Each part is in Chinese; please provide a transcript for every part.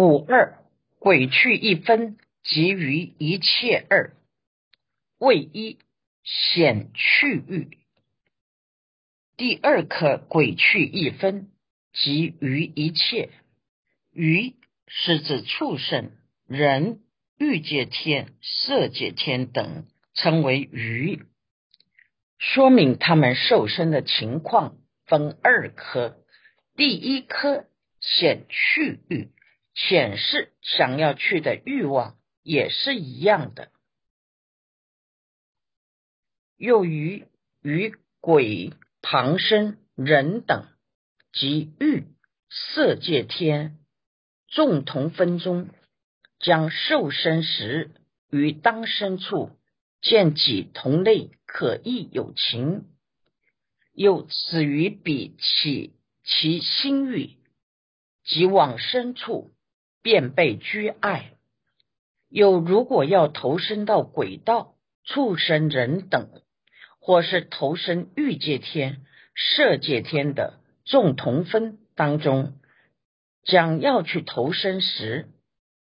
五二鬼去一分，即于一切二。为一显去欲。第二颗鬼去一分，即于一切。于是指畜生、人、欲界天、色界天等，称为鱼，说明他们受身的情况分二颗。第一颗显去欲，显示想要去的欲望，也是一样的。又于与鬼、旁生、人等及欲色界天众同分中，将受身时于当身处见己同类，可意有情；又此于彼起其心欲，即往深处便被拘碍。有如果要投身到鬼道、畜生、人等。或是投身欲界天、色界天的众同分当中，将要去投身时，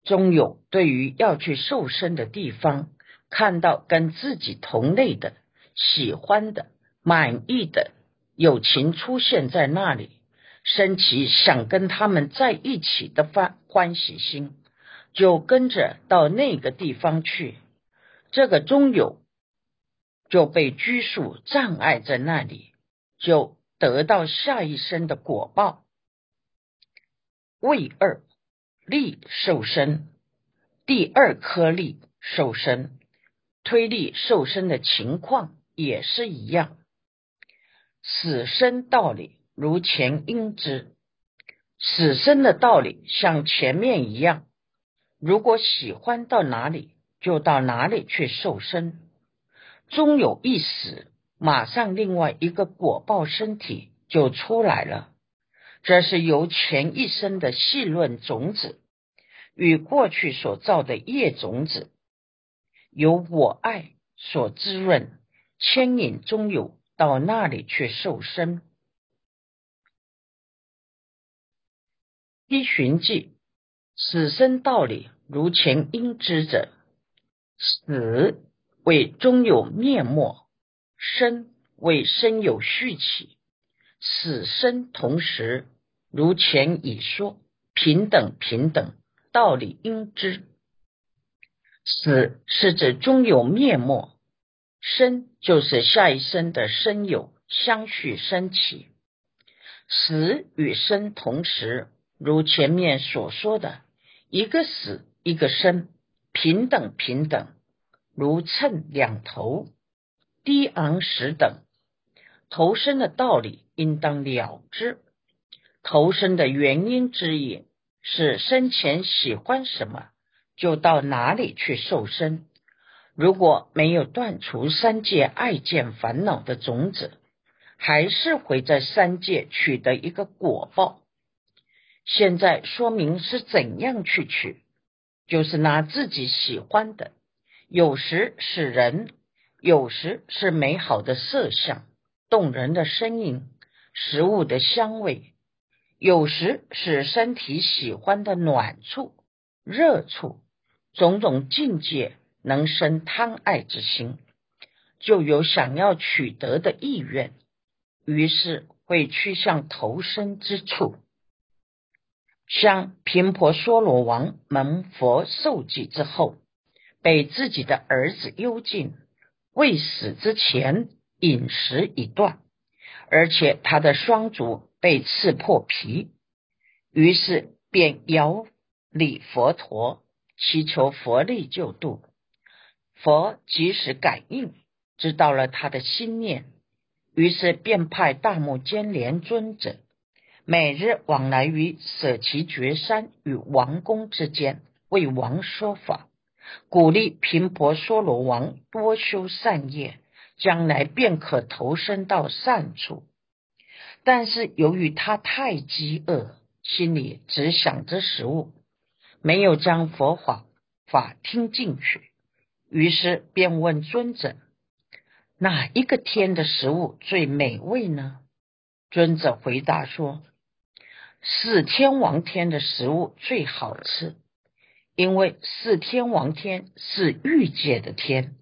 终有对于要去受身的地方，看到跟自己同类的、喜欢的、满意的友情出现在那里，升起想跟他们在一起的欢欢喜心，就跟着到那个地方去。这个中有。就被拘束障碍在那里，就得到下一生的果报。为二力受身，第二颗粒受身，推力受身的情况也是一样。死生道理如前因之，死生的道理像前面一样。如果喜欢到哪里，就到哪里去受身。终有一死，马上另外一个果报身体就出来了。这是由前一生的细论种子与过去所造的业种子，由我爱所滋润，牵引终有到那里去受生。依循记，死生道理如前应知者，死。为终有灭没，生为生有续起，死生同时，如前已说，平等平等，道理应知。死是指终有灭没，生就是下一生的生有相续升起，死与生同时，如前面所说的，一个死一个生，平等平等。如秤两头，低昂时等，投生的道理应当了之。投生的原因之一，是生前喜欢什么，就到哪里去受生。如果没有断除三界爱见烦恼的种子，还是会在三界取得一个果报。现在说明是怎样去取，就是拿自己喜欢的。有时是人，有时是美好的色相、动人的声音、食物的香味，有时是身体喜欢的暖处、热处，种种境界能生贪爱之心，就有想要取得的意愿，于是会趋向投生之处。像频婆娑罗王蒙佛受记之后。被自己的儿子幽禁，未死之前饮食已断，而且他的双足被刺破皮，于是便遥礼佛陀，祈求佛力救度。佛及时感应，知道了他的心念，于是便派大目犍连尊者每日往来于舍其绝山与王宫之间，为王说法。鼓励频婆娑罗王多修善业，将来便可投身到善处。但是由于他太饥饿，心里只想着食物，没有将佛法法听进去，于是便问尊者：哪一个天的食物最美味呢？尊者回答说：四天王天的食物最好吃，因为四天王天是欲界的天，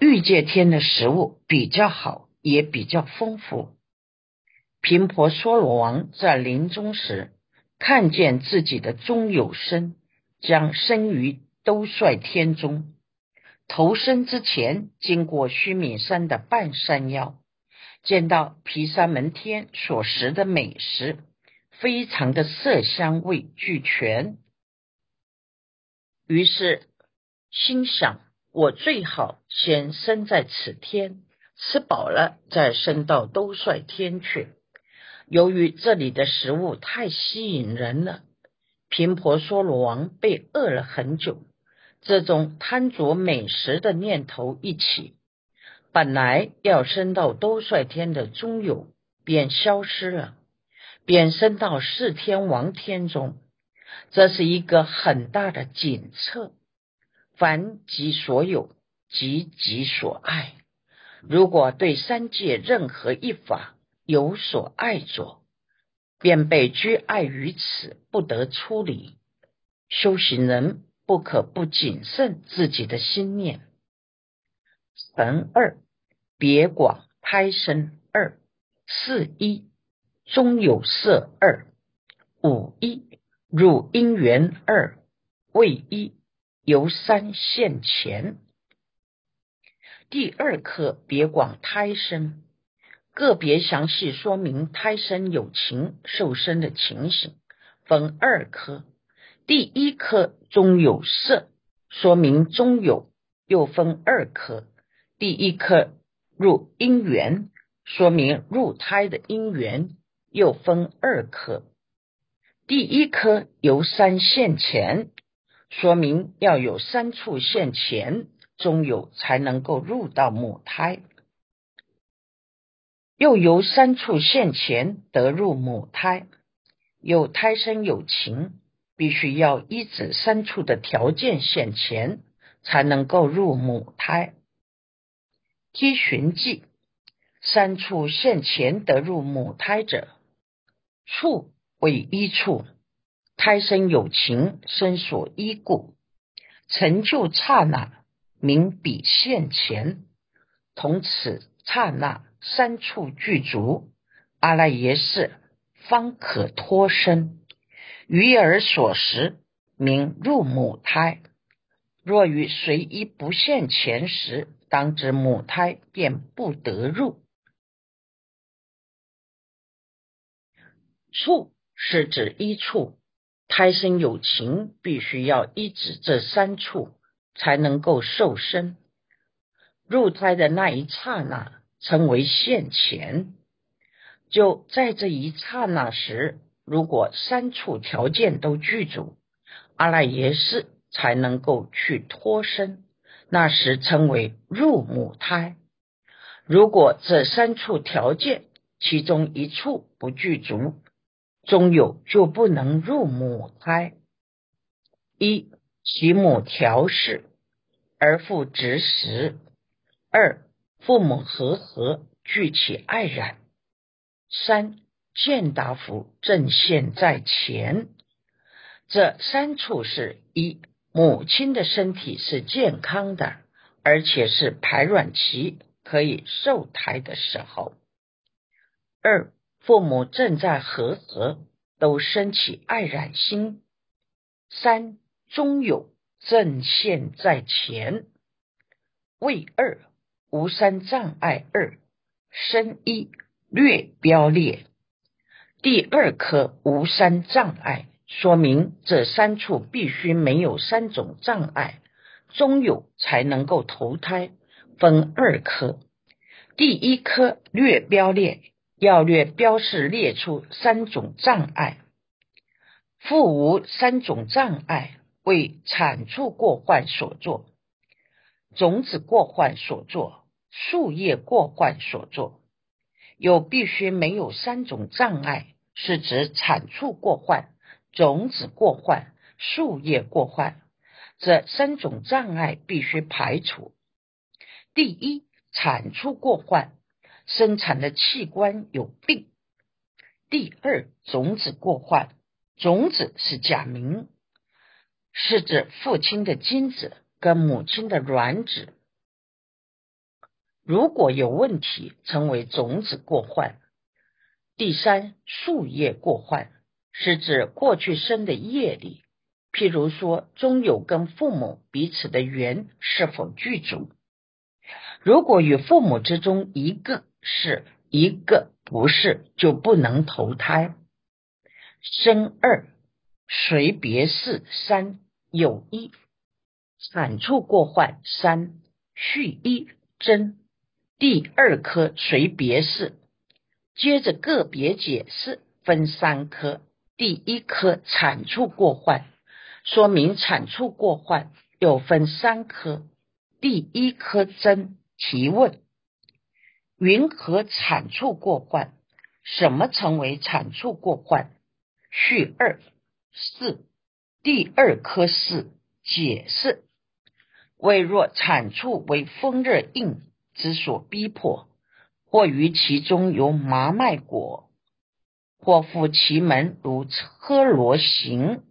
欲界天的食物比较好，也比较丰富。频婆娑罗王在临终时，看见自己的中有身将生于兜率天中，投生之前经过须弥山的半山腰。见到毗沙门天所食的美食，非常的色香味俱全，于是心想：我最好先生在此天，吃饱了再升到兜率天去。由于这里的食物太吸引人了，频婆娑罗王被饿了很久，这种贪着美食的念头一起。本来要升到兜率天的中有便消失了，便升到四天王天中。这是一个很大的警策。凡即所有，即己所爱。如果对三界任何一法有所爱着，便被拘爱于此，不得出离。修行人不可不谨慎自己的心念。神二。别广胎生二四一中有色二五一入因缘二未一由三现前。第二课别广胎生，个别详细说明胎生有情受生的情形，分二科。第一科中有色，说明中有，又分二科。第一科。入因缘，说明入胎的因缘又分二颗。第一颗由三现前，说明要有三处现前，终有才能够入到母胎。又由三处现前得入母胎，有胎生有情，必须要依止三处的条件现前，才能够入母胎。梯寻迹，三处现前得入母胎者，处为一处，胎生有情，生所依故，成就刹那，名彼现前。同此刹那，三处具足，阿赖耶识方可脱身。余而所食，名入母胎。若于随一不现前时，当知母胎便不得入。处是指一处，胎生有情，必须要依止这三处才能够受生。入胎的那一刹那称为现前。就在这一刹那时，如果三处条件都具足，阿赖耶识才能够去脱身。那时称为入母胎。如果这三处条件其中一处不具足，终有就不能入母胎。一其母调适而复执食；二父母和合具起爱染；三见达福正现在前。这三处是一。母亲的身体是健康的，而且是排卵期可以受胎的时候。二，父母正在和合，都升起爱染心。三，终有正现在前。为二，无三障碍二生一略标列。第二颗无三障碍。说明这三处必须没有三种障碍，中有才能够投胎。分二科，第一科略标列，要略标示列出三种障碍。复无三种障碍，为产出过患所作，种子过患所作，树叶过患所作。有必须没有三种障碍，是指产出过患。种子过患、树叶过患，这三种障碍必须排除。第一，产出过患，生产的器官有病；第二种子过换，种子是假名，是指父亲的精子跟母亲的卵子，如果有问题，称为种子过换。第三树叶过换，是指过去生的业力，譬如说，中有跟父母彼此的缘是否具足。如果与父母之中一个是一个不是，就不能投胎。生二随别是三有一产处过患三续一真第二颗随别是，接着个别解释分三颗，第一颗产出过患，说明产出过患又分三颗，第一颗真提问。云何产处过患？什么成为产处过患？序二四第二科四解释：为若产处为风热硬之所逼迫，或于其中有麻脉果，或复其门如车罗形，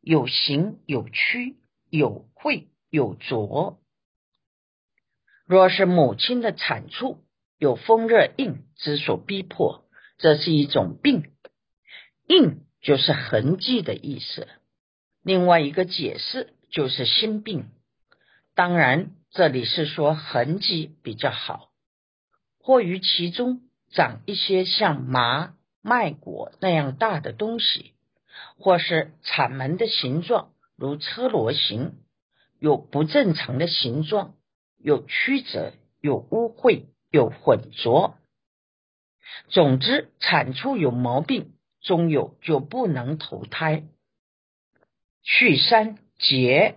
有形有曲，有会有浊。若是母亲的产处，有风热硬之所逼迫，这是一种病。硬就是痕迹的意思。另外一个解释就是心病。当然，这里是说痕迹比较好，或于其中长一些像麻麦果那样大的东西，或是产门的形状如车螺形，有不正常的形状，有曲折，有污秽。有混浊，总之产出有毛病，终有就不能投胎。去三节，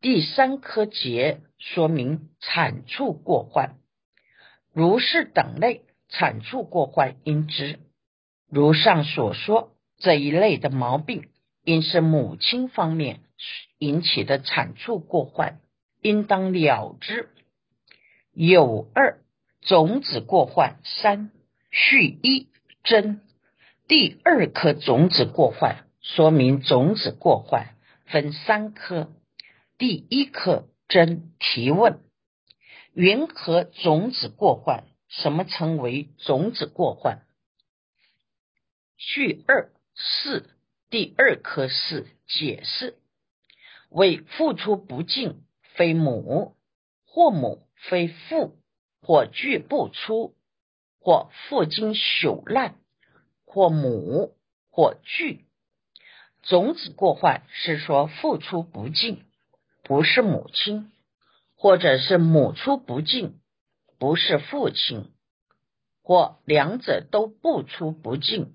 第三颗节说明产处过患，如是等类产处过患应知。如上所说，这一类的毛病，应是母亲方面引起的产处过患，应当了之。有二。种子过换三续一真，第二颗种子过换，说明种子过换分三颗，第一颗真提问：云何种子过换？什么称为种子过换？续二四第二颗是解释：为付出不尽，非母；或母非父。或聚不出，或父精朽烂，或母，或聚。种子过患是说付出不尽，不是母亲；或者是母出不尽，不是父亲；或两者都不出不尽，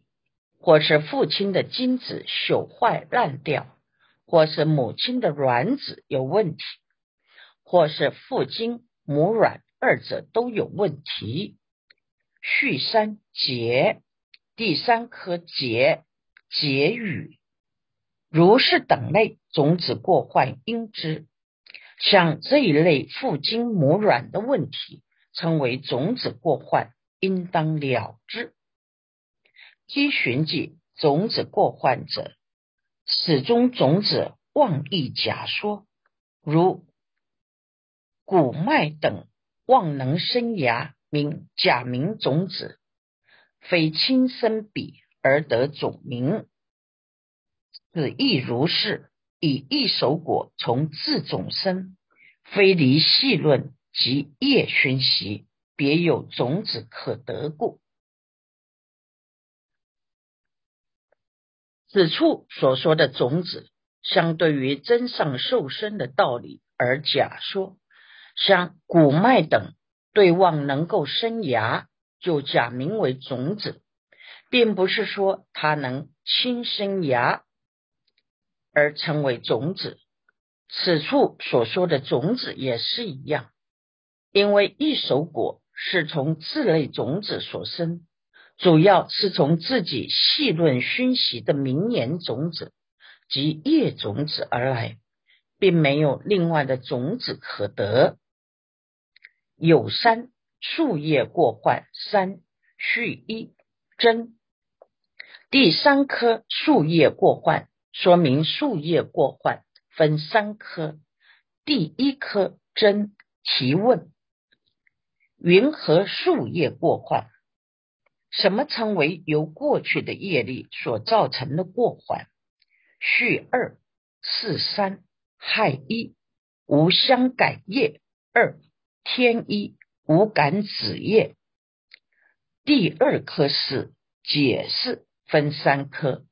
或是父亲的精子朽坏烂掉，或是母亲的卵子有问题，或是父精母卵。二者都有问题。续三结，第三颗结结语，如是等类种子过患应知。像这一类父精母卵的问题，称为种子过患，应当了之。积寻记种子过患者，始终种子妄意假说，如骨脉等。望能生芽，名假名种子，非亲生彼而得种名，此亦如是。以一手果从自种生，非离细论及叶熏习，别有种子可得故。此处所说的种子，相对于真上受生的道理而假说。像谷麦等对望能够生芽，就假名为种子，并不是说它能亲生芽而成为种子。此处所说的种子也是一样，因为一手果是从自类种子所生，主要是从自己细论熏习的明言种子及叶种子而来，并没有另外的种子可得。有三树叶过患三续一真第三科树叶过患，说明树叶过患分三科。第一科真提问：云何树叶过患？什么称为由过去的业力所造成的过患？序二四三害一无相感业二天一无感子业。第二科是解释分三科，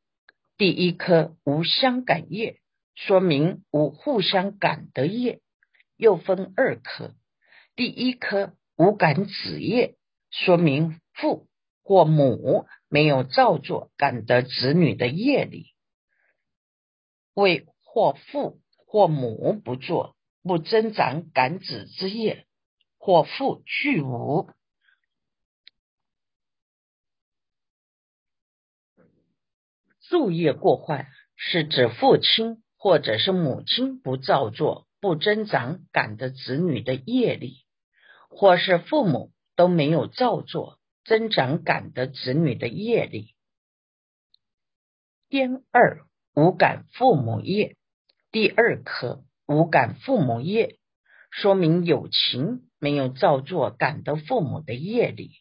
第一科无相感业，说明无互相感的业，又分二科。第一科无感子业，说明父或母没有造作感得子女的业力，为或父或母不做不增长感子之业，或父俱无。昼夜过患，是指父亲或者是母亲不造作、不增长感的子女的业力，或是父母都没有造作、增长感的子女的业力。第二无感父母业，第二颗无感父母业，说明有情没有造作感的父母的业力，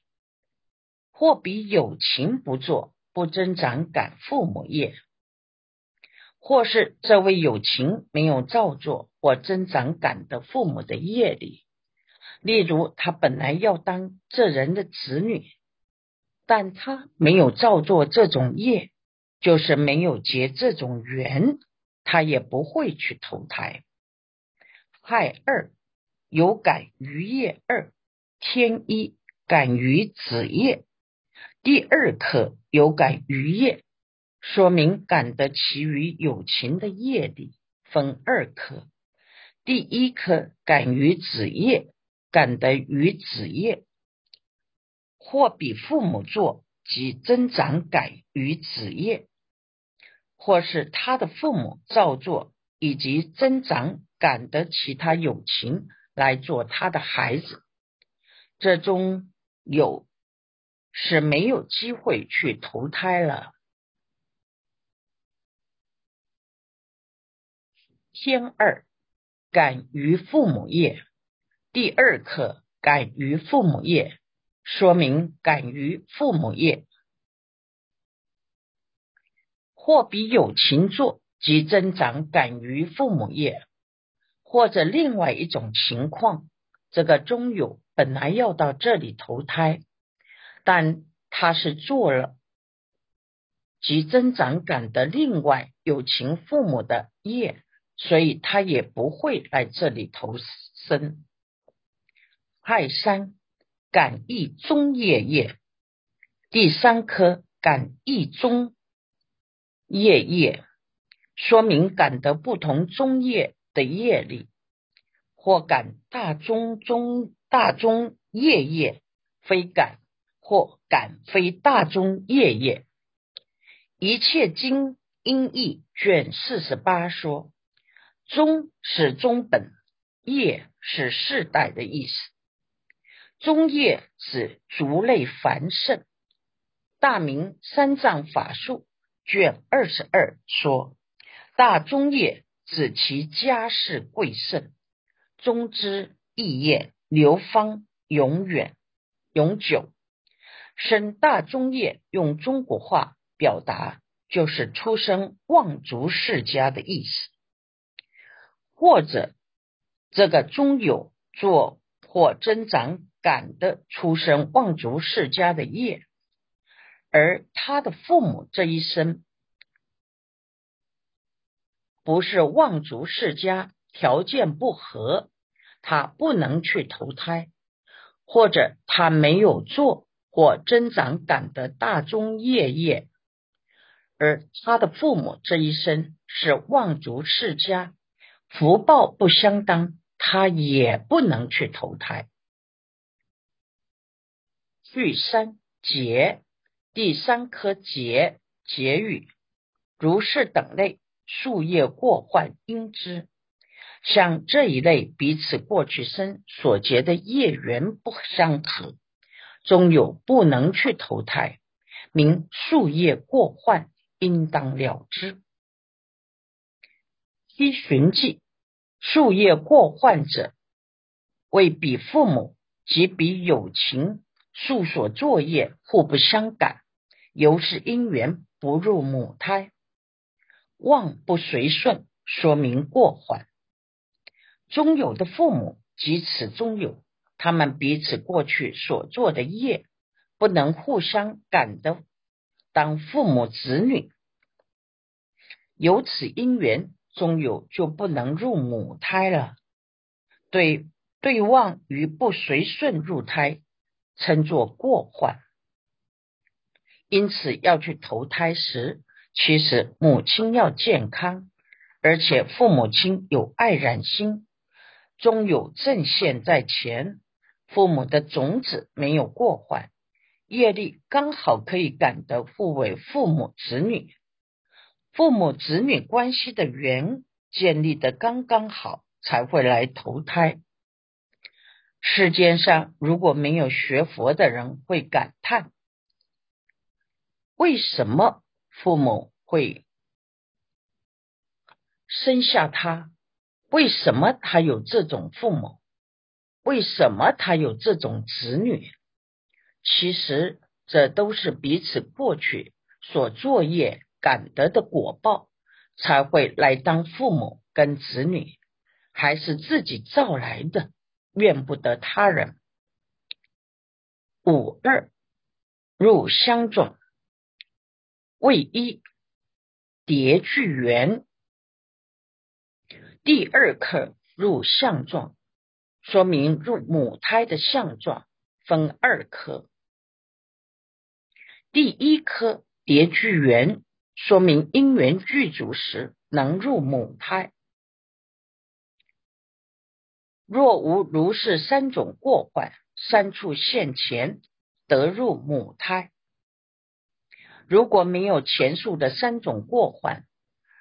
或比有情不做。不增长感父母业，或是这位有情没有造作或增长感的父母的业力。例如，他本来要当这人的子女，但他没有造作这种业，就是没有结这种缘，他也不会去投胎。害二有感于业二天一感于子业。第二颗有感于业，说明感得其余有情的业力分二科。第一颗感于子业，感得于子业，或比父母做及增长感于子业，或是他的父母造作以及增长感得其他有情来做他的孩子，这中有。是没有机会去投胎了。天二敢于父母业，第二课敢于父母业，说明敢于父母业，或比有情作及增长敢于父母业，或者另外一种情况，这个中有本来要到这里投胎。但他是做了及增长感的另外有情父母的业，所以他也不会来这里投生。亥三感意中业业，第三颗感意中业业，说明感得不同中业的业力，或感大中中大中业业，非感。或感非大中业业，一切经音译卷四十八说，中是中本，业是世代的意思。中业指族类繁盛。大明三藏法术卷二十二说，大中业指其家世贵盛，中之意业流芳永远永久。生大中业，用中国话表达，就是出生望族世家的意思，或者这个中有做或增长感的出生望族世家的业，而他的父母这一生不是望族世家，条件不合，他不能去投胎，或者他没有做。或增长感的大中业业，而他的父母这一生是望族世家，福报不相当，他也不能去投胎。序三劫，第三颗劫劫语，如是等类，树叶过患因之，像这一类彼此过去生所结的业缘不相合。终有不能去投胎，名树业过患，应当了之。七寻迹，树业过患者，为彼父母及彼友情树所作业互不相感，由是因缘不入母胎，望不随顺，说明过患。中有的父母及此中有，他们彼此过去所做的业，不能互相感的，当父母子女，由此因缘。中有就不能入母胎了，对对望与不随顺入胎，称作过患。因此要去投胎时，其实母亲要健康，而且父母亲有爱染心，终有正现在前，父母的种子没有过患，业力刚好可以感得互为父母子女。父母子女关系的缘建立的刚刚好，才会来投胎。世间上如果没有学佛的人，会感叹：为什么父母会生下他？为什么他有这种父母？为什么他有这种子女？其实这都是彼此过去所作业。感得的果报，才会来当父母跟子女，还是自己造来的，怨不得他人。五二入相种，未一叠聚缘，第二颗入相状，说明入母胎的相状分二颗，第一颗叠聚缘。说明因缘具足时能入母胎。若无如是三种过患，三处现前得入母胎。如果没有前述的三种过患，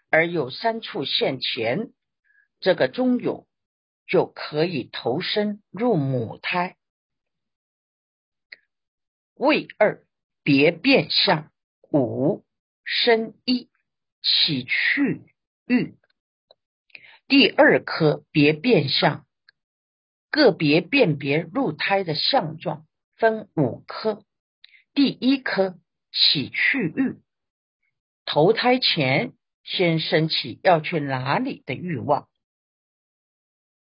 而有三处现前，这个中有就可以投身入母胎。位二别变相五。生一起去欲，第二颗别变相，个别辨别入胎的相状分五颗。第一颗起去欲，投胎前先升起要去哪里的欲望，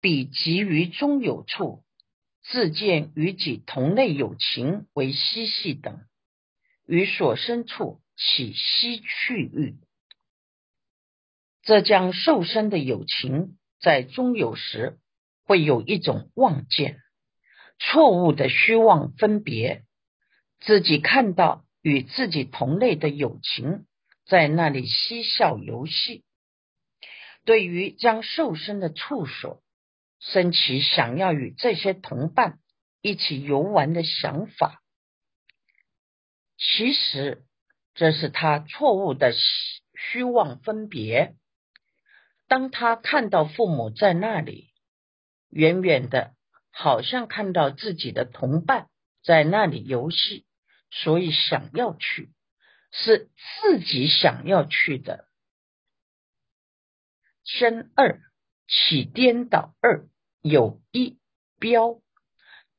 比急于中有处，自见与己同类有情为嬉戏等，于所生处。起息去欲，这将受身的友情在中有时会有一种望见，错误的虚妄分别，自己看到与自己同类的友情在那里嬉笑游戏，对于将瘦身的处所升起想要与这些同伴一起游玩的想法，其实。这是他错误的虚妄分别。当他看到父母在那里，远远的，好像看到自己的同伴在那里游戏，所以想要去，是自己想要去的。生二起颠倒，二有一标，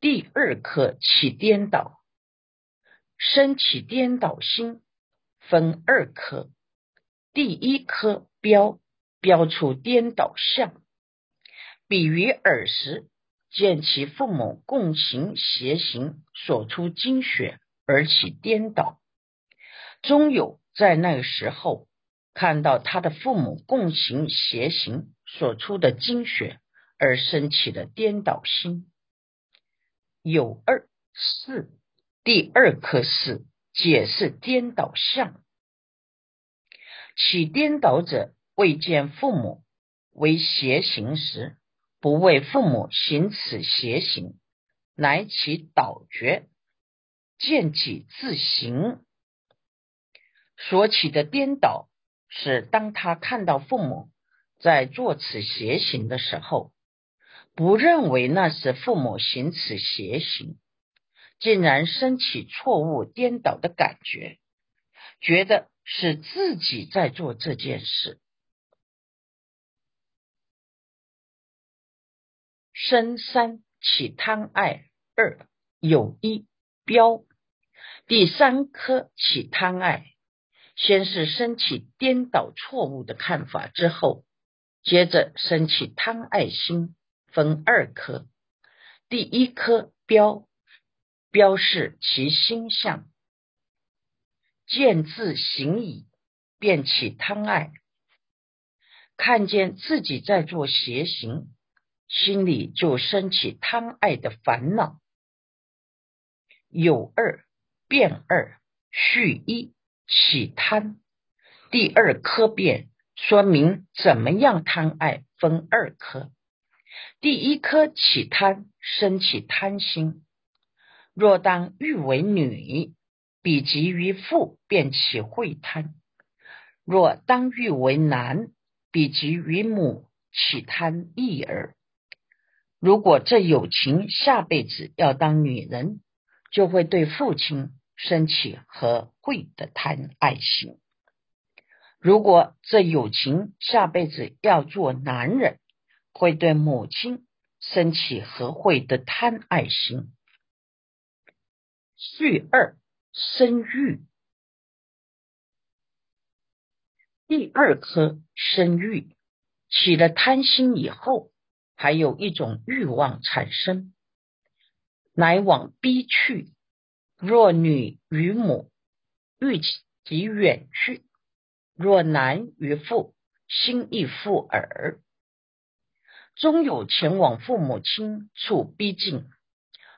第二颗起颠倒，升起颠倒心。分二颗，第一颗标标出颠倒相，比于耳时见其父母共行邪行所出精血而起颠倒，终有在那个时候看到他的父母共行邪行所出的精血而升起的颠倒心，有二四第二颗四。解释颠倒相，起颠倒者未见父母为邪行时，不为父母行此邪行，乃起倒觉，见己自行。所起的颠倒，是当他看到父母在做此邪行的时候，不认为那是父母行此邪行。竟然升起错误颠倒的感觉，觉得是自己在做这件事。生三起贪爱二有一标，第三颗起贪爱，先是升起颠倒错误的看法，之后接着升起贪爱心，分二颗。第一颗标，标示其心相，见自行矣，便起贪爱，看见自己在做邪行，心里就升起贪爱的烦恼。有二变二续一起贪，第二颗变说明怎么样贪爱分二颗。第一颗起贪，生起贪心。若当欲为女，比及于父，便起会贪；若当欲为男，比及于母，起贪异耳。如果这有情下辈子要当女人，就会对父亲升起和会的贪爱心；如果这友情下辈子要做男人，会对母亲升起和会的贪爱心。序二生育，第二颗生育起了贪心以后，还有一种欲望产生，乃往逼去。若女与母，欲即远去；若男与父，心亦复耳。终有前往父母亲处逼近。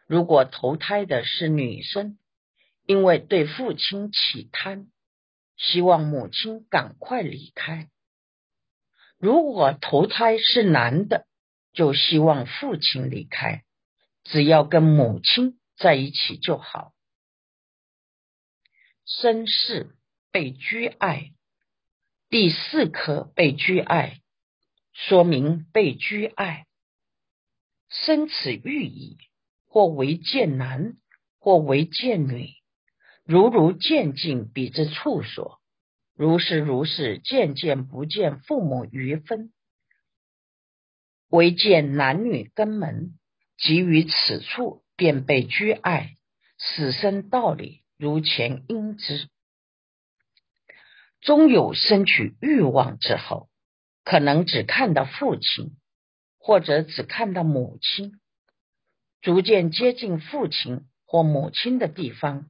如果投胎的是女生，因为对父亲起贪，希望母亲赶快离开；如果投胎是男的，就希望父亲离开，只要跟母亲在一起就好。身世被拘爱，第四颗被拘爱。说明被拘爱，生此欲矣，或为贱男，或为贱女，如如渐进，彼之处所；如是如是，渐渐不见父母余分，唯见男女根门，即于此处，便被拘碍，死生道理如前应知，终有生取欲望之后。可能只看到父亲，或者只看到母亲，逐渐接近父亲或母亲的地方，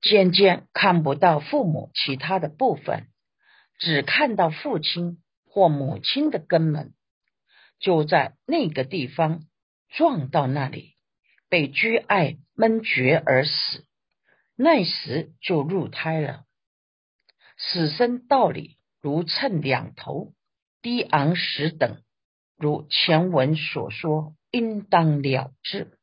渐渐看不到父母其他的部分，只看到父亲或母亲的根门，就在那个地方撞到那里，被拘爱闷绝而死，那时就入胎了。死生道理如秤两头。低昂时等，如前文所说，应当了之。